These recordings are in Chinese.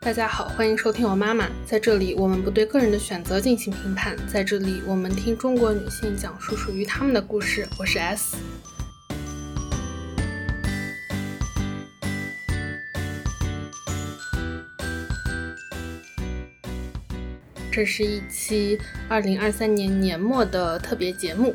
大家好，欢迎收听我妈妈。在这里，我们不对个人的选择进行评判。在这里，我们听中国女性讲述属于她们的故事。我是 S。这是一期二零二三年年末的特别节目。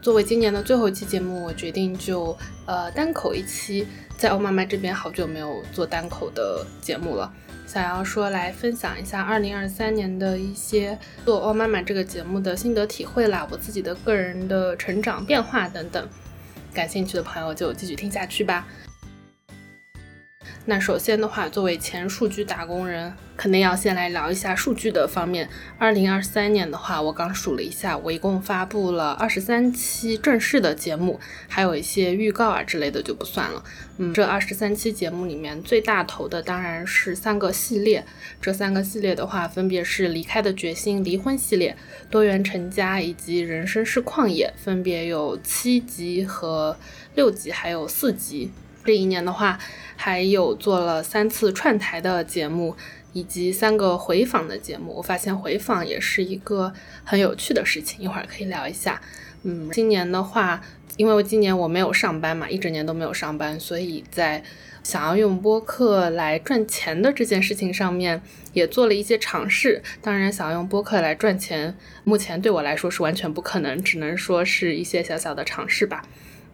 作为今年的最后一期节目，我决定就呃单口一期。在欧妈妈这边，好久没有做单口的节目了。想要说来分享一下二零二三年的一些做欧妈妈这个节目的心得体会啦，我自己的个人的成长变化等等。感兴趣的朋友就继续听下去吧。那首先的话，作为前数据打工人，肯定要先来聊一下数据的方面。二零二三年的话，我刚数了一下，我一共发布了二十三期正式的节目，还有一些预告啊之类的就不算了。嗯，这二十三期节目里面最大头的当然是三个系列。这三个系列的话，分别是离开的决心、离婚系列、多元成家以及人生是旷野，分别有七集和六集，还有四集。这一年的话，还有做了三次串台的节目，以及三个回访的节目。我发现回访也是一个很有趣的事情，一会儿可以聊一下。嗯，今年的话，因为我今年我没有上班嘛，一整年都没有上班，所以在想要用播客来赚钱的这件事情上面，也做了一些尝试。当然，想要用播客来赚钱，目前对我来说是完全不可能，只能说是一些小小的尝试吧。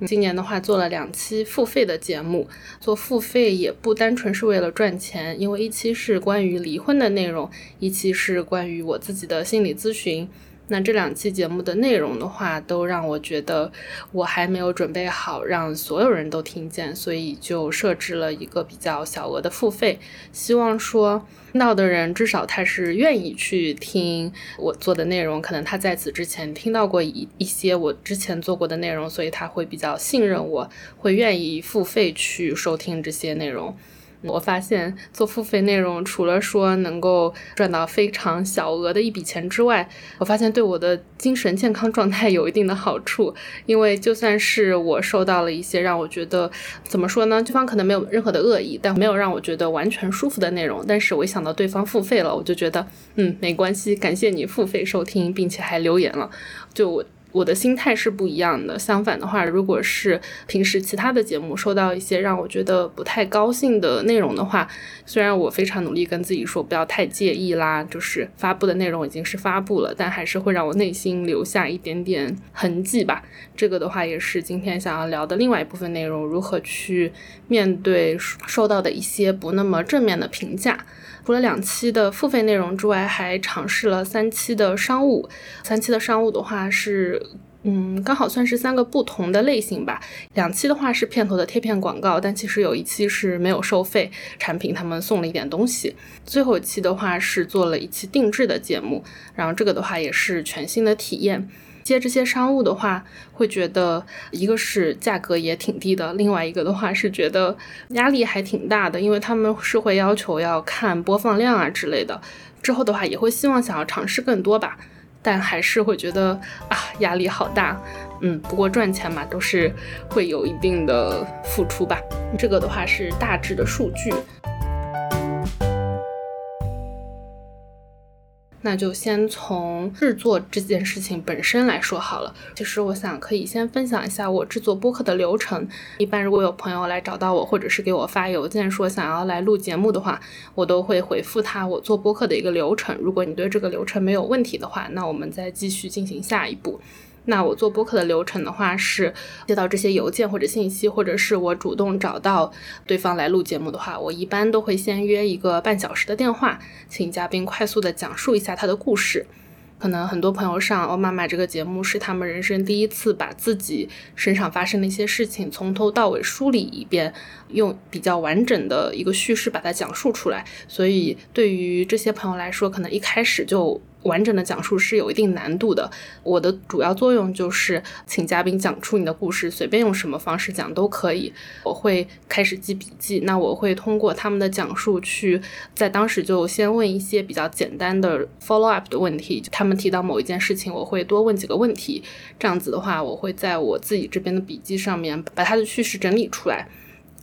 今年的话做了两期付费的节目，做付费也不单纯是为了赚钱，因为一期是关于离婚的内容，一期是关于我自己的心理咨询。那这两期节目的内容的话，都让我觉得我还没有准备好让所有人都听见，所以就设置了一个比较小额的付费，希望说听到的人至少他是愿意去听我做的内容，可能他在此之前听到过一一些我之前做过的内容，所以他会比较信任我，会愿意付费去收听这些内容。我发现做付费内容，除了说能够赚到非常小额的一笔钱之外，我发现对我的精神健康状态有一定的好处。因为就算是我受到了一些让我觉得怎么说呢，对方可能没有任何的恶意，但没有让我觉得完全舒服的内容，但是我一想到对方付费了，我就觉得嗯没关系，感谢你付费收听，并且还留言了，就我。我的心态是不一样的。相反的话，如果是平时其他的节目收到一些让我觉得不太高兴的内容的话，虽然我非常努力跟自己说不要太介意啦，就是发布的内容已经是发布了，但还是会让我内心留下一点点痕迹吧。这个的话也是今天想要聊的另外一部分内容，如何去面对收到的一些不那么正面的评价。除了两期的付费内容之外，还尝试了三期的商务。三期的商务的话是，嗯，刚好算是三个不同的类型吧。两期的话是片头的贴片广告，但其实有一期是没有收费产品，他们送了一点东西。最后一期的话是做了一期定制的节目，然后这个的话也是全新的体验。接这些商务的话，会觉得一个是价格也挺低的，另外一个的话是觉得压力还挺大的，因为他们是会要求要看播放量啊之类的。之后的话也会希望想要尝试更多吧，但还是会觉得啊压力好大。嗯，不过赚钱嘛，都是会有一定的付出吧。这个的话是大致的数据。那就先从制作这件事情本身来说好了。其实我想可以先分享一下我制作播客的流程。一般如果有朋友来找到我，或者是给我发邮件说想要来录节目的话，我都会回复他我做播客的一个流程。如果你对这个流程没有问题的话，那我们再继续进行下一步。那我做播客的流程的话，是接到这些邮件或者信息，或者是我主动找到对方来录节目的话，我一般都会先约一个半小时的电话，请嘉宾快速的讲述一下他的故事。可能很多朋友上《欧妈妈》这个节目是他们人生第一次把自己身上发生的一些事情从头到尾梳理一遍，用比较完整的一个叙事把它讲述出来。所以对于这些朋友来说，可能一开始就。完整的讲述是有一定难度的。我的主要作用就是请嘉宾讲出你的故事，随便用什么方式讲都可以。我会开始记笔记，那我会通过他们的讲述去在当时就先问一些比较简单的 follow up 的问题。他们提到某一件事情，我会多问几个问题。这样子的话，我会在我自己这边的笔记上面把他的叙事整理出来。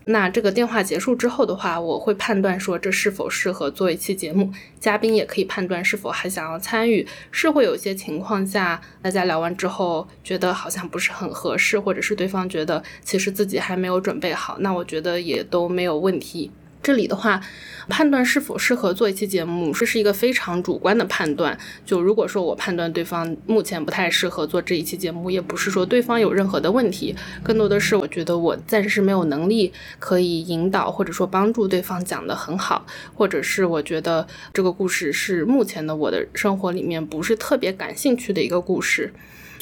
那这个电话结束之后的话，我会判断说这是否适合做一期节目，嘉宾也可以判断是否还想要参与。是会有些情况下，大家聊完之后觉得好像不是很合适，或者是对方觉得其实自己还没有准备好，那我觉得也都没有问题。这里的话，判断是否适合做一期节目，这是一个非常主观的判断。就如果说我判断对方目前不太适合做这一期节目，也不是说对方有任何的问题，更多的是我觉得我暂时没有能力可以引导或者说帮助对方讲得很好，或者是我觉得这个故事是目前的我的生活里面不是特别感兴趣的一个故事。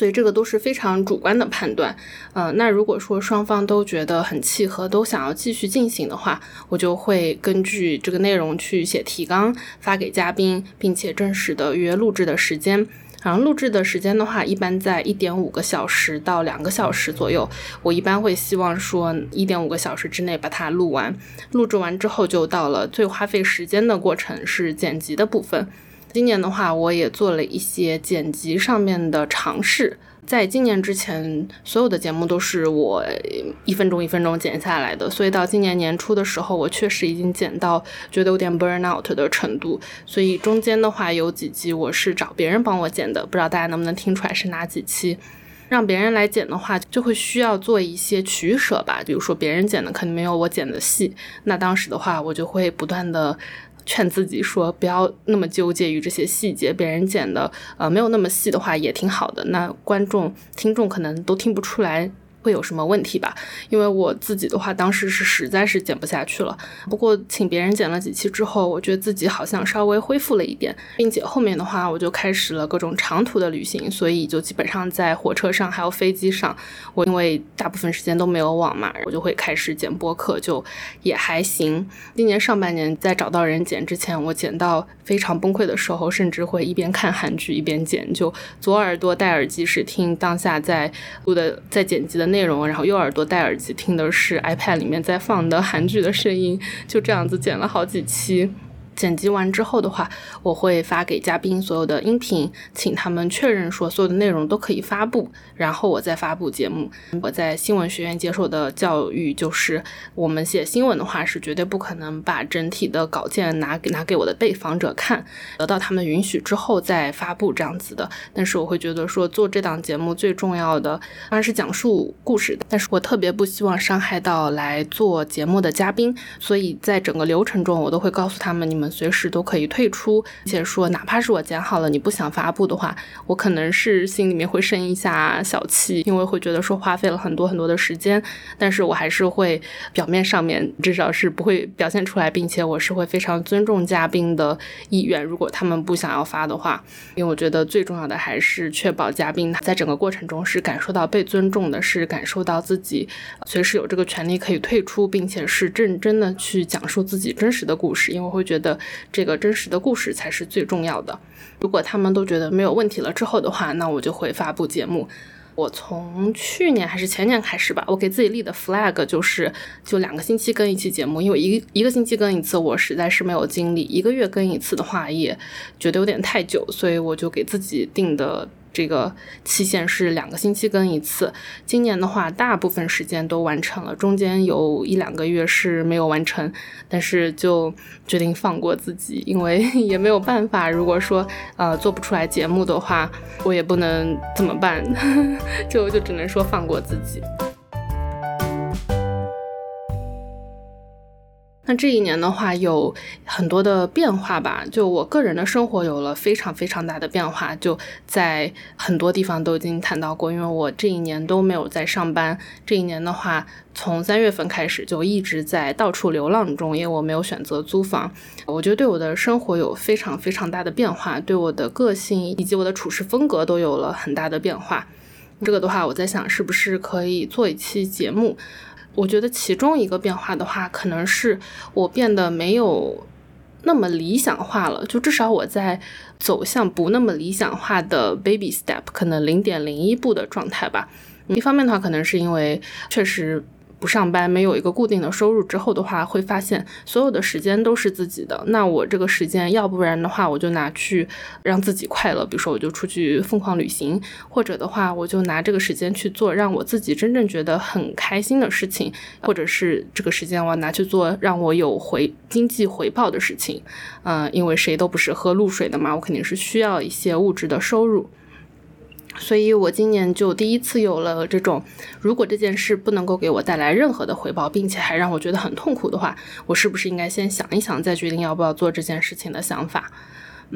所以这个都是非常主观的判断，嗯，那如果说双方都觉得很契合，都想要继续进行的话，我就会根据这个内容去写提纲发给嘉宾，并且正式的约录制的时间。然后录制的时间的话，一般在一点五个小时到两个小时左右。我一般会希望说一点五个小时之内把它录完。录制完之后，就到了最花费时间的过程是剪辑的部分。今年的话，我也做了一些剪辑上面的尝试。在今年之前，所有的节目都是我一分钟一分钟剪下来的，所以到今年年初的时候，我确实已经剪到觉得有点 burn out 的程度。所以中间的话，有几集我是找别人帮我剪的，不知道大家能不能听出来是哪几期。让别人来剪的话，就会需要做一些取舍吧。比如说别人剪的肯定没有我剪的细，那当时的话，我就会不断的。劝自己说不要那么纠结于这些细节，别人剪的呃没有那么细的话也挺好的，那观众听众可能都听不出来。会有什么问题吧？因为我自己的话，当时是实在是剪不下去了。不过请别人剪了几期之后，我觉得自己好像稍微恢复了一点，并且后面的话，我就开始了各种长途的旅行，所以就基本上在火车上还有飞机上，我因为大部分时间都没有网嘛，我就会开始剪播客，就也还行。今年上半年在找到人剪之前，我剪到非常崩溃的时候，甚至会一边看韩剧一边剪，就左耳朵戴耳机是听当下在录的在剪辑的。内容，然后右耳朵戴耳机听的是 iPad 里面在放的韩剧的声音，就这样子剪了好几期。剪辑完之后的话，我会发给嘉宾所有的音频，请他们确认说所有的内容都可以发布，然后我再发布节目。我在新闻学院接受的教育就是，我们写新闻的话是绝对不可能把整体的稿件拿给拿给我的被访者看，得到他们允许之后再发布这样子的。但是我会觉得说做这档节目最重要的当然是讲述故事，但是我特别不希望伤害到来做节目的嘉宾，所以在整个流程中我都会告诉他们你们。随时都可以退出，而且说哪怕是我剪好了，你不想发布的话，我可能是心里面会生一下小气，因为会觉得说花费了很多很多的时间，但是我还是会表面上面至少是不会表现出来，并且我是会非常尊重嘉宾的意愿，如果他们不想要发的话，因为我觉得最重要的还是确保嘉宾在整个过程中是感受到被尊重的，是感受到自己随时有这个权利可以退出，并且是认真的去讲述自己真实的故事，因为我会觉得。这个真实的故事才是最重要的。如果他们都觉得没有问题了之后的话，那我就会发布节目。我从去年还是前年开始吧，我给自己立的 flag 就是就两个星期更一期节目，因为一一个星期更一次，我实在是没有精力；一个月更一次的话，也觉得有点太久，所以我就给自己定的。这个期限是两个星期更一次。今年的话，大部分时间都完成了，中间有一两个月是没有完成，但是就决定放过自己，因为 也没有办法。如果说呃做不出来节目的话，我也不能怎么办，就就只能说放过自己。那这一年的话，有很多的变化吧。就我个人的生活有了非常非常大的变化，就在很多地方都已经谈到过。因为我这一年都没有在上班，这一年的话，从三月份开始就一直在到处流浪中，因为我没有选择租房。我觉得对我的生活有非常非常大的变化，对我的个性以及我的处事风格都有了很大的变化。这个的话，我在想是不是可以做一期节目。我觉得其中一个变化的话，可能是我变得没有那么理想化了。就至少我在走向不那么理想化的 baby step，可能零点零一步的状态吧。一方面的话，可能是因为确实不上班，没有一个固定的收入之后的话，会发现所有的时间都是自己的。那我这个时间，要不然的话，我就拿去让自己快乐，比如说我就出去疯狂旅行，或者的话，我就拿这个时间去做让我自己真正觉得很开心的事情，或者是这个时间我拿去做让我有回经济回报的事情。嗯，因为谁都不是喝露水的嘛，我肯定是需要一些物质的收入。所以我今年就第一次有了这种，如果这件事不能够给我带来任何的回报，并且还让我觉得很痛苦的话，我是不是应该先想一想，再决定要不要做这件事情的想法？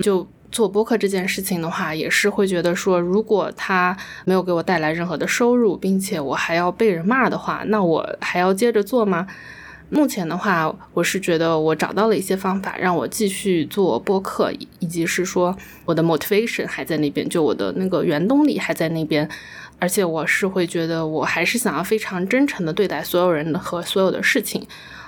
就做播客这件事情的话，也是会觉得说，如果它没有给我带来任何的收入，并且我还要被人骂的话，那我还要接着做吗？目前的话，我是觉得我找到了一些方法，让我继续做播客，以及是说我的 motivation 还在那边，就我的那个原动力还在那边，而且我是会觉得我还是想要非常真诚的对待所有人和所有的事情。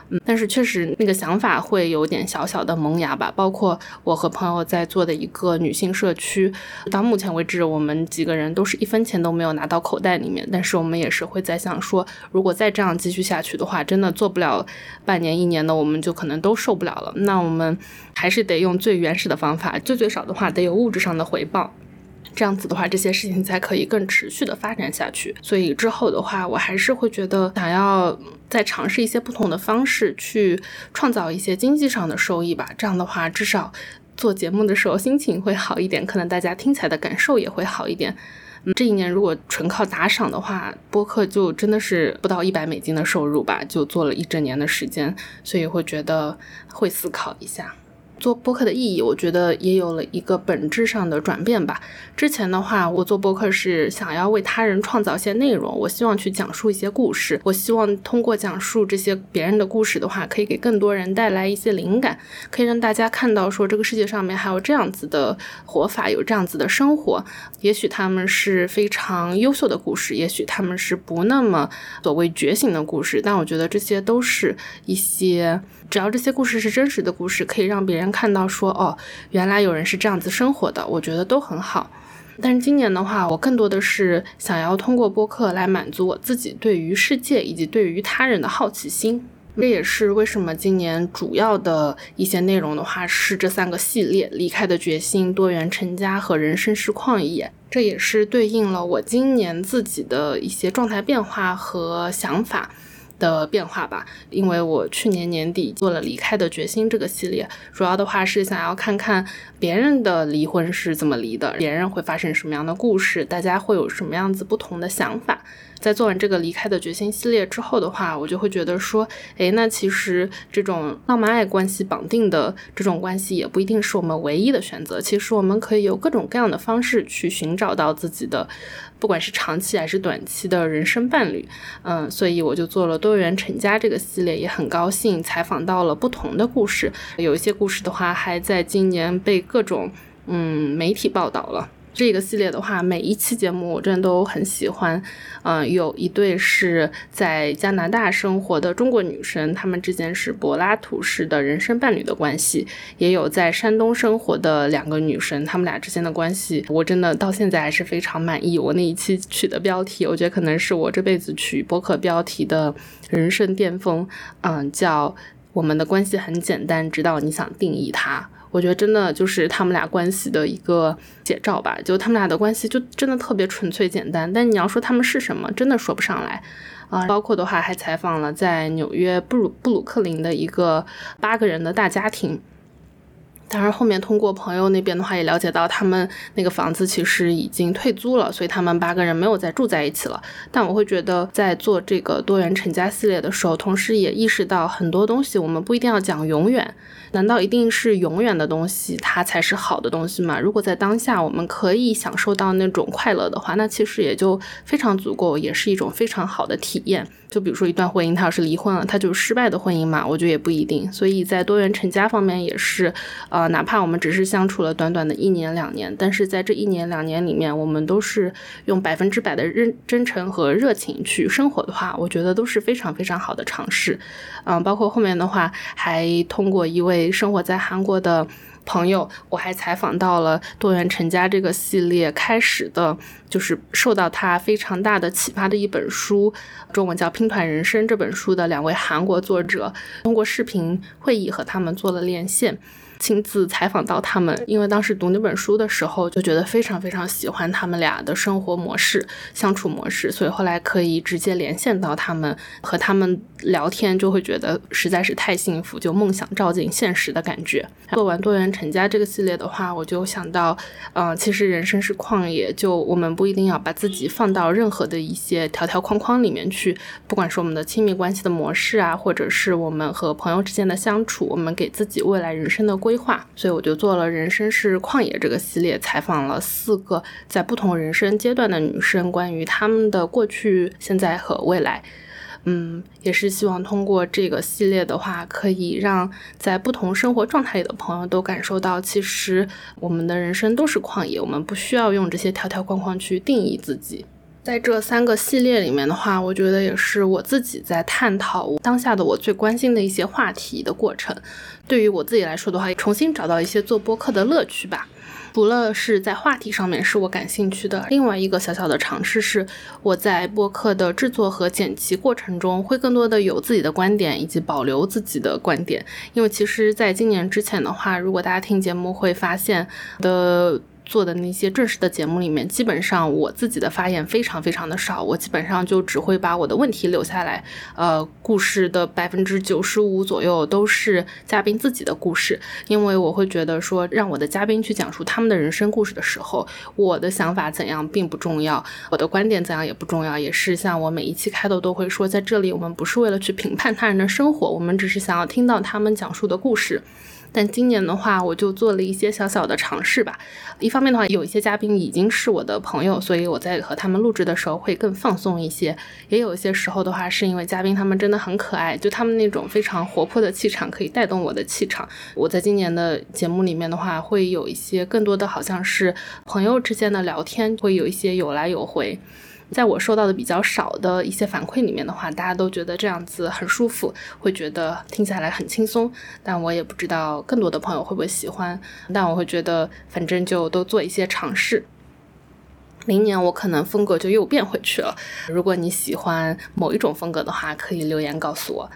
嗯，但是确实那个想法会有点小小的萌芽吧。包括我和朋友在做的一个女性社区，到目前为止，我们几个人都是一分钱都没有拿到口袋里面。但是我们也是会在想说，如果再这样继续下去的话，真的做不了半年一年的，我们就可能都受不了了。那我们还是得用最原始的方法，最最少的话得有物质上的回报。这样子的话，这些事情才可以更持续的发展下去。所以之后的话，我还是会觉得想要再尝试一些不同的方式，去创造一些经济上的收益吧。这样的话，至少做节目的时候心情会好一点，可能大家听起来的感受也会好一点。这一年如果纯靠打赏的话，播客就真的是不到一百美金的收入吧，就做了一整年的时间，所以会觉得会思考一下。做播客的意义，我觉得也有了一个本质上的转变吧。之前的话，我做播客是想要为他人创造一些内容，我希望去讲述一些故事，我希望通过讲述这些别人的故事的话，可以给更多人带来一些灵感，可以让大家看到说这个世界上面还有这样子的活法，有这样子的生活。也许他们是非常优秀的故事，也许他们是不那么所谓觉醒的故事，但我觉得这些都是一些。只要这些故事是真实的故事，可以让别人看到说，哦，原来有人是这样子生活的，我觉得都很好。但是今年的话，我更多的是想要通过播客来满足我自己对于世界以及对于他人的好奇心。这也是为什么今年主要的一些内容的话是这三个系列：离开的决心、多元成家和人生是旷野。这也是对应了我今年自己的一些状态变化和想法。的变化吧，因为我去年年底做了《离开的决心》这个系列，主要的话是想要看看别人的离婚是怎么离的，别人会发生什么样的故事，大家会有什么样子不同的想法。在做完这个离开的决心系列之后的话，我就会觉得说，诶，那其实这种浪漫爱关系绑定的这种关系也不一定是我们唯一的选择。其实我们可以有各种各样的方式去寻找到自己的，不管是长期还是短期的人生伴侣。嗯，所以我就做了多元成家这个系列，也很高兴采访到了不同的故事。有一些故事的话，还在今年被各种嗯媒体报道了。这个系列的话，每一期节目我真的都很喜欢。嗯，有一对是在加拿大生活的中国女生，她们之间是柏拉图式的人生伴侣的关系；也有在山东生活的两个女生，她们俩之间的关系，我真的到现在还是非常满意。我那一期取的标题，我觉得可能是我这辈子取博客标题的人生巅峰。嗯，叫我们的关系很简单，直到你想定义它。我觉得真的就是他们俩关系的一个写照吧，就他们俩的关系就真的特别纯粹简单。但你要说他们是什么，真的说不上来啊。包括的话还采访了在纽约布鲁布鲁克林的一个八个人的大家庭。当然，后面通过朋友那边的话，也了解到他们那个房子其实已经退租了，所以他们八个人没有再住在一起了。但我会觉得，在做这个多元成家系列的时候，同时也意识到很多东西，我们不一定要讲永远。难道一定是永远的东西它才是好的东西吗？如果在当下我们可以享受到那种快乐的话，那其实也就非常足够，也是一种非常好的体验。就比如说一段婚姻，他要是离婚了，他就失败的婚姻嘛？我觉得也不一定。所以在多元成家方面也是，呃，哪怕我们只是相处了短短的一年两年，但是在这一年两年里面，我们都是用百分之百的认真诚和热情去生活的话，我觉得都是非常非常好的尝试。嗯，包括后面的话，还通过一位生活在韩国的。朋友，我还采访到了多元成家这个系列开始的，就是受到他非常大的启发的一本书，中文叫《拼团人生》这本书的两位韩国作者，通过视频会议和他们做了连线。亲自采访到他们，因为当时读那本书的时候，就觉得非常非常喜欢他们俩的生活模式、相处模式，所以后来可以直接连线到他们，和他们聊天，就会觉得实在是太幸福，就梦想照进现实的感觉。做完多元成家这个系列的话，我就想到，嗯，其实人生是旷野，就我们不一定要把自己放到任何的一些条条框框里面去，不管是我们的亲密关系的模式啊，或者是我们和朋友之间的相处，我们给自己未来人生的。规划，所以我就做了《人生是旷野》这个系列，采访了四个在不同人生阶段的女生，关于她们的过去、现在和未来。嗯，也是希望通过这个系列的话，可以让在不同生活状态里的朋友都感受到，其实我们的人生都是旷野，我们不需要用这些条条框框去定义自己。在这三个系列里面的话，我觉得也是我自己在探讨当下的我最关心的一些话题的过程。对于我自己来说的话，重新找到一些做播客的乐趣吧。除了是在话题上面是我感兴趣的，另外一个小小的尝试是我在播客的制作和剪辑过程中，会更多的有自己的观点以及保留自己的观点。因为其实在今年之前的话，如果大家听节目会发现的。做的那些正式的节目里面，基本上我自己的发言非常非常的少，我基本上就只会把我的问题留下来。呃，故事的百分之九十五左右都是嘉宾自己的故事，因为我会觉得说，让我的嘉宾去讲述他们的人生故事的时候，我的想法怎样并不重要，我的观点怎样也不重要，也是像我每一期开头都会说，在这里我们不是为了去评判他人的生活，我们只是想要听到他们讲述的故事。但今年的话，我就做了一些小小的尝试吧。一方面的话，有一些嘉宾已经是我的朋友，所以我在和他们录制的时候会更放松一些。也有一些时候的话，是因为嘉宾他们真的很可爱，就他们那种非常活泼的气场可以带动我的气场。我在今年的节目里面的话，会有一些更多的好像是朋友之间的聊天，会有一些有来有回。在我收到的比较少的一些反馈里面的话，大家都觉得这样子很舒服，会觉得听下来很轻松。但我也不知道更多的朋友会不会喜欢。但我会觉得，反正就都做一些尝试。明年我可能风格就又变回去了。如果你喜欢某一种风格的话，可以留言告诉我。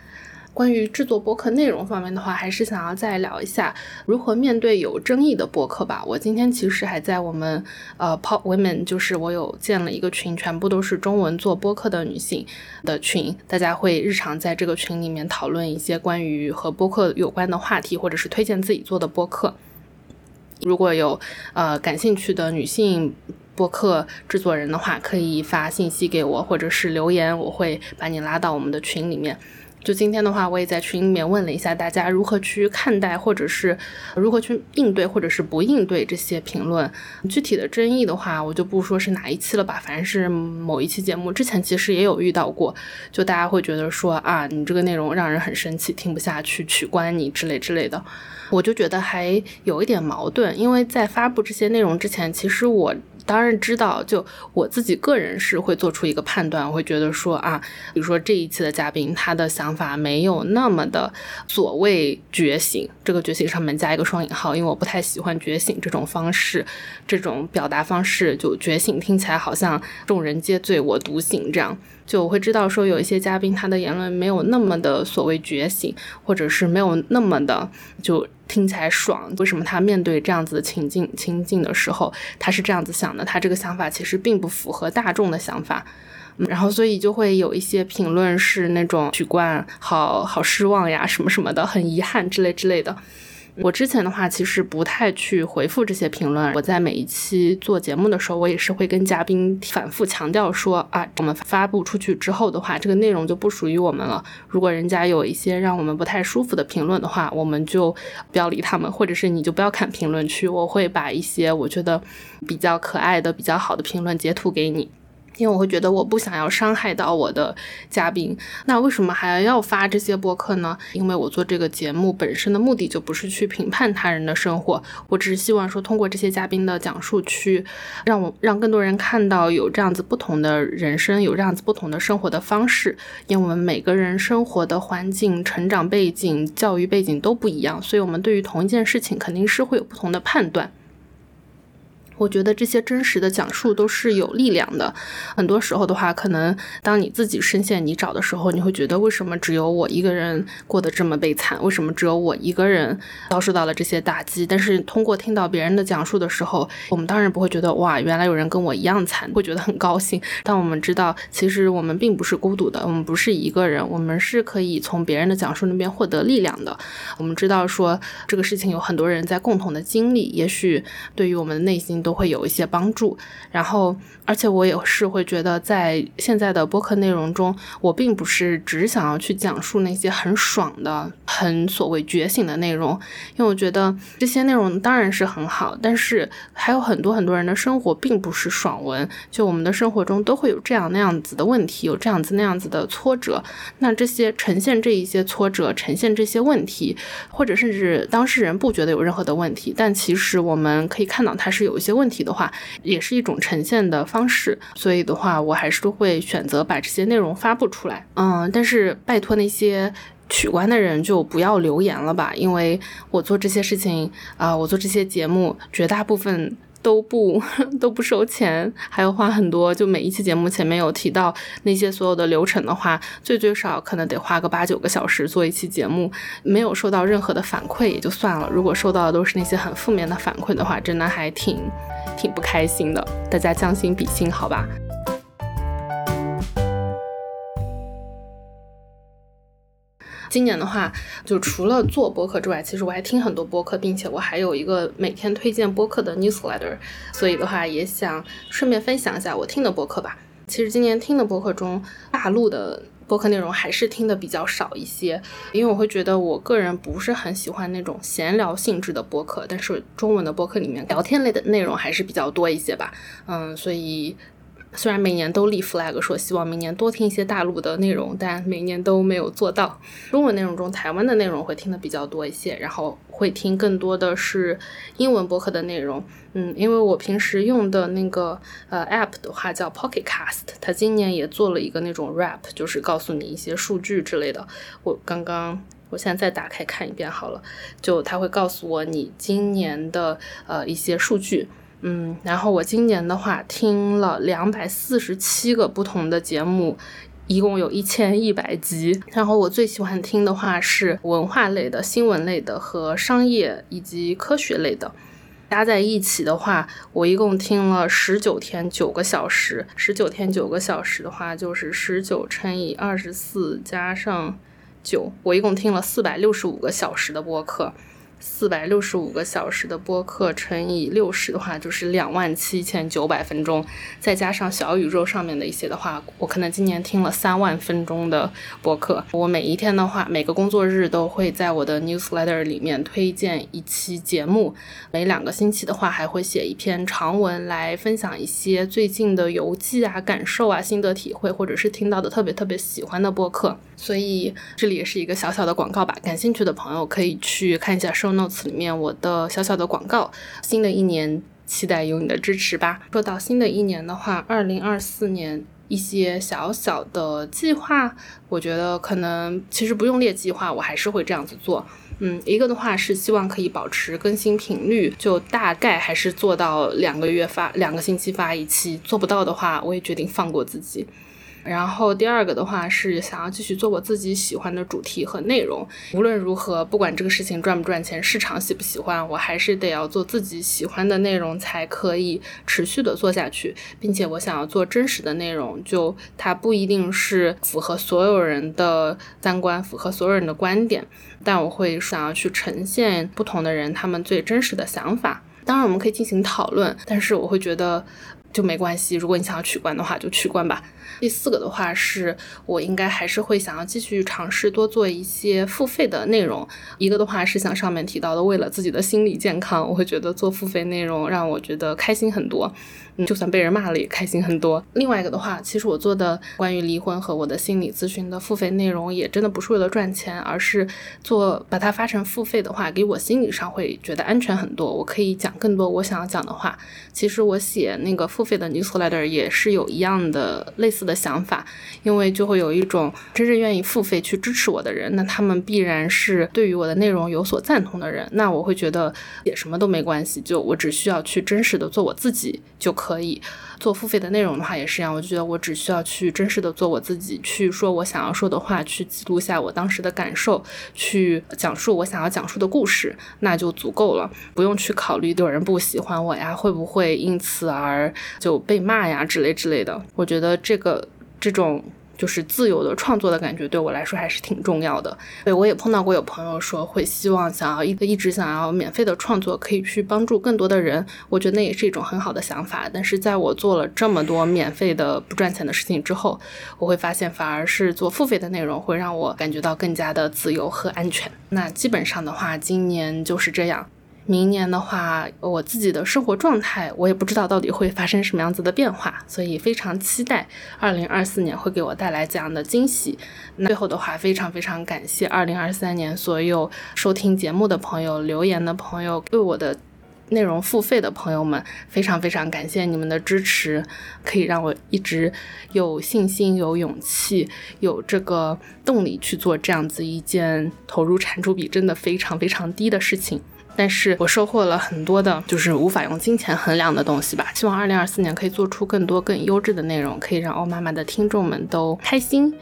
关于制作播客内容方面的话，还是想要再聊一下如何面对有争议的播客吧。我今天其实还在我们呃 Pop Women，就是我有建了一个群，全部都是中文做播客的女性的群，大家会日常在这个群里面讨论一些关于和播客有关的话题，或者是推荐自己做的播客。如果有呃感兴趣的女性播客制作人的话，可以发信息给我，或者是留言，我会把你拉到我们的群里面。就今天的话，我也在群里面问了一下大家如何去看待，或者是如何去应对，或者是不应对这些评论。具体的争议的话，我就不说是哪一期了吧，反正是某一期节目之前其实也有遇到过，就大家会觉得说啊，你这个内容让人很生气，听不下去，取关你之类之类的。我就觉得还有一点矛盾，因为在发布这些内容之前，其实我。当然知道，就我自己个人是会做出一个判断，我会觉得说啊，比如说这一期的嘉宾，他的想法没有那么的所谓觉醒，这个觉醒上面加一个双引号，因为我不太喜欢觉醒这种方式，这种表达方式，就觉醒听起来好像众人皆醉我独醒这样。就我会知道说有一些嘉宾他的言论没有那么的所谓觉醒，或者是没有那么的就听起来爽。为什么他面对这样子的情境情境的时候，他是这样子想的？他这个想法其实并不符合大众的想法，然后所以就会有一些评论是那种取关，好好失望呀，什么什么的，很遗憾之类之类的。我之前的话，其实不太去回复这些评论。我在每一期做节目的时候，我也是会跟嘉宾反复强调说啊，我们发布出去之后的话，这个内容就不属于我们了。如果人家有一些让我们不太舒服的评论的话，我们就不要理他们，或者是你就不要看评论区。我会把一些我觉得比较可爱的、比较好的评论截图给你。因为我会觉得我不想要伤害到我的嘉宾，那为什么还要发这些播客呢？因为我做这个节目本身的目的就不是去评判他人的生活，我只是希望说通过这些嘉宾的讲述，去让我让更多人看到有这样子不同的人生，有这样子不同的生活的方式。因为我们每个人生活的环境、成长背景、教育背景都不一样，所以我们对于同一件事情肯定是会有不同的判断。我觉得这些真实的讲述都是有力量的。很多时候的话，可能当你自己深陷泥沼的时候，你会觉得为什么只有我一个人过得这么悲惨？为什么只有我一个人遭受到了这些打击？但是通过听到别人的讲述的时候，我们当然不会觉得哇，原来有人跟我一样惨，会觉得很高兴。但我们知道，其实我们并不是孤独的，我们不是一个人，我们是可以从别人的讲述那边获得力量的。我们知道说这个事情有很多人在共同的经历，也许对于我们的内心都。会有一些帮助，然后，而且我也是会觉得，在现在的播客内容中，我并不是只想要去讲述那些很爽的、很所谓觉醒的内容，因为我觉得这些内容当然是很好，但是还有很多很多人的生活并不是爽文，就我们的生活中都会有这样那样子的问题，有这样子那样子的挫折，那这些呈现这一些挫折，呈现这些问题，或者甚至当事人不觉得有任何的问题，但其实我们可以看到它是有一些问。题的话，也是一种呈现的方式，所以的话，我还是会选择把这些内容发布出来。嗯，但是拜托那些取关的人就不要留言了吧，因为我做这些事情啊，我做这些节目，绝大部分。都不 都不收钱，还要花很多。就每一期节目前面有提到那些所有的流程的话，最最少可能得花个八九个小时做一期节目，没有收到任何的反馈也就算了。如果收到的都是那些很负面的反馈的话，真的还挺挺不开心的。大家将心比心，好吧。今年的话，就除了做播客之外，其实我还听很多播客，并且我还有一个每天推荐播客的 newsletter，所以的话也想顺便分享一下我听的播客吧。其实今年听的播客中，大陆的播客内容还是听的比较少一些，因为我会觉得我个人不是很喜欢那种闲聊性质的播客，但是中文的播客里面聊天类的内容还是比较多一些吧。嗯，所以。虽然每年都立 flag 说希望明年多听一些大陆的内容，但每年都没有做到。中文内容中，台湾的内容会听的比较多一些，然后会听更多的是英文播客的内容。嗯，因为我平时用的那个呃 app 的话叫 Pocket Cast，它今年也做了一个那种 rap，就是告诉你一些数据之类的。我刚刚，我现在再打开看一遍好了，就它会告诉我你今年的呃一些数据。嗯，然后我今年的话听了两百四十七个不同的节目，一共有一千一百集。然后我最喜欢听的话是文化类的、新闻类的和商业以及科学类的，加在一起的话，我一共听了十九天九个小时。十九天九个小时的话，就是十九乘以二十四加上九，我一共听了四百六十五个小时的播客。四百六十五个小时的播客乘以六十的话，就是两万七千九百分钟，再加上小宇宙上面的一些的话，我可能今年听了三万分钟的播客。我每一天的话，每个工作日都会在我的 newsletter 里面推荐一期节目，每两个星期的话还会写一篇长文来分享一些最近的游记啊、感受啊、心得体会，或者是听到的特别特别喜欢的播客。所以这里也是一个小小的广告吧，感兴趣的朋友可以去看一下 notes 里面我的小小的广告。新的一年，期待有你的支持吧。说到新的一年的话，二零二四年一些小小的计划，我觉得可能其实不用列计划，我还是会这样子做。嗯，一个的话是希望可以保持更新频率，就大概还是做到两个月发，两个星期发一期。做不到的话，我也决定放过自己。然后第二个的话是想要继续做我自己喜欢的主题和内容。无论如何，不管这个事情赚不赚钱，市场喜不喜欢，我还是得要做自己喜欢的内容，才可以持续的做下去。并且我想要做真实的内容，就它不一定是符合所有人的三观，符合所有人的观点，但我会想要去呈现不同的人他们最真实的想法。当然我们可以进行讨论，但是我会觉得就没关系。如果你想要取关的话，就取关吧。第四个的话是我应该还是会想要继续尝试多做一些付费的内容。一个的话是像上面提到的，为了自己的心理健康，我会觉得做付费内容让我觉得开心很多。就算被人骂了也开心很多。另外一个的话，其实我做的关于离婚和我的心理咨询的付费内容，也真的不是为了赚钱，而是做把它发成付费的话，给我心理上会觉得安全很多。我可以讲更多我想要讲的话。其实我写那个付费的 newsletter 也是有一样的类似的想法，因为就会有一种真正愿意付费去支持我的人，那他们必然是对于我的内容有所赞同的人。那我会觉得写什么都没关系，就我只需要去真实的做我自己就。可以做付费的内容的话也是一样，我觉得我只需要去真实的做我自己，去说我想要说的话，去记录下我当时的感受，去讲述我想要讲述的故事，那就足够了，不用去考虑有人不喜欢我呀，会不会因此而就被骂呀之类之类的。我觉得这个这种。就是自由的创作的感觉对我来说还是挺重要的。对我也碰到过有朋友说会希望想要一个一直想要免费的创作，可以去帮助更多的人。我觉得那也是一种很好的想法。但是在我做了这么多免费的不赚钱的事情之后，我会发现反而是做付费的内容会让我感觉到更加的自由和安全。那基本上的话，今年就是这样。明年的话，我自己的生活状态，我也不知道到底会发生什么样子的变化，所以非常期待二零二四年会给我带来怎样的惊喜。那最后的话，非常非常感谢二零二三年所有收听节目的朋友、留言的朋友、对我的内容付费的朋友们，非常非常感谢你们的支持，可以让我一直有信心、有勇气、有这个动力去做这样子一件投入产出比真的非常非常低的事情。但是我收获了很多的，就是无法用金钱衡量的东西吧。希望二零二四年可以做出更多更优质的内容，可以让欧妈妈的听众们都开心。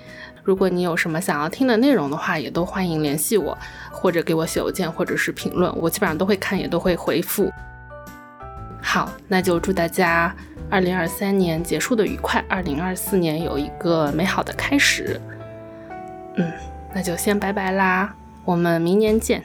如果你有什么想要听的内容的话，也都欢迎联系我，或者给我写邮件，或者是评论，我基本上都会看，也都会回复。好，那就祝大家二零二三年结束的愉快，二零二四年有一个美好的开始。嗯，那就先拜拜啦，我们明年见。